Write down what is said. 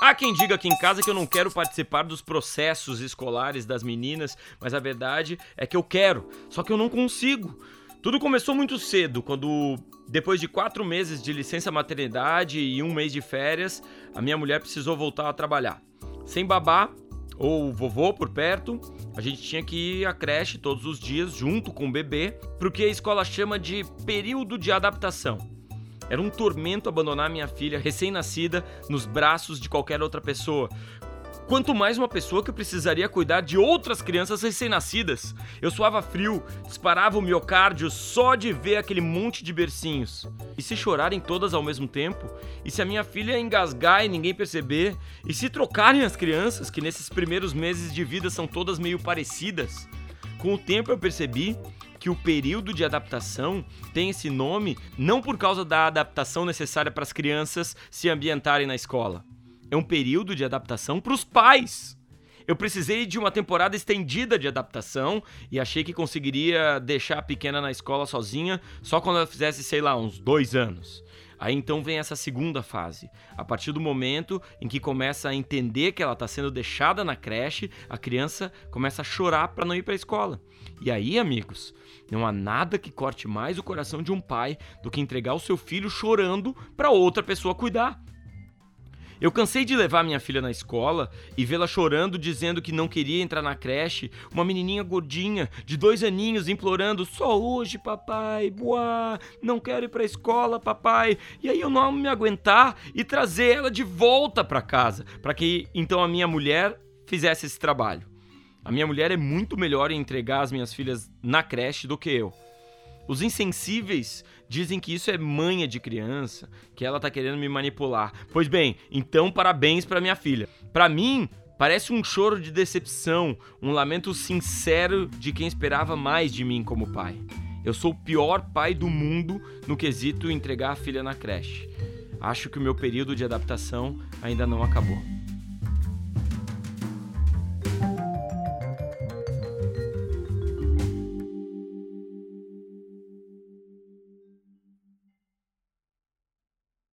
Há quem diga aqui em casa que eu não quero participar dos processos escolares das meninas, mas a verdade é que eu quero, só que eu não consigo. Tudo começou muito cedo, quando, depois de quatro meses de licença maternidade e um mês de férias, a minha mulher precisou voltar a trabalhar. Sem babá ou vovô por perto, a gente tinha que ir à creche todos os dias junto com o bebê, para o que a escola chama de período de adaptação. Era um tormento abandonar minha filha recém-nascida nos braços de qualquer outra pessoa. Quanto mais uma pessoa que precisaria cuidar de outras crianças recém-nascidas. Eu suava frio, disparava o miocárdio só de ver aquele monte de bercinhos. E se chorarem todas ao mesmo tempo? E se a minha filha engasgar e ninguém perceber? E se trocarem as crianças, que nesses primeiros meses de vida são todas meio parecidas? Com o tempo eu percebi que o período de adaptação tem esse nome não por causa da adaptação necessária para as crianças se ambientarem na escola. É um período de adaptação para os pais. Eu precisei de uma temporada estendida de adaptação e achei que conseguiria deixar a pequena na escola sozinha só quando ela fizesse, sei lá, uns dois anos. Aí então vem essa segunda fase. A partir do momento em que começa a entender que ela está sendo deixada na creche, a criança começa a chorar para não ir para a escola. E aí, amigos, não há nada que corte mais o coração de um pai do que entregar o seu filho chorando para outra pessoa cuidar. Eu cansei de levar minha filha na escola e vê-la chorando, dizendo que não queria entrar na creche. Uma menininha gordinha, de dois aninhos, implorando: Só hoje, papai, boa, não quero ir pra escola, papai. E aí eu não me aguentar e trazer ela de volta para casa, para que então a minha mulher fizesse esse trabalho. A minha mulher é muito melhor em entregar as minhas filhas na creche do que eu. Os insensíveis dizem que isso é manha de criança, que ela tá querendo me manipular. Pois bem, então parabéns para minha filha. Para mim, parece um choro de decepção, um lamento sincero de quem esperava mais de mim como pai. Eu sou o pior pai do mundo no quesito entregar a filha na creche. Acho que o meu período de adaptação ainda não acabou.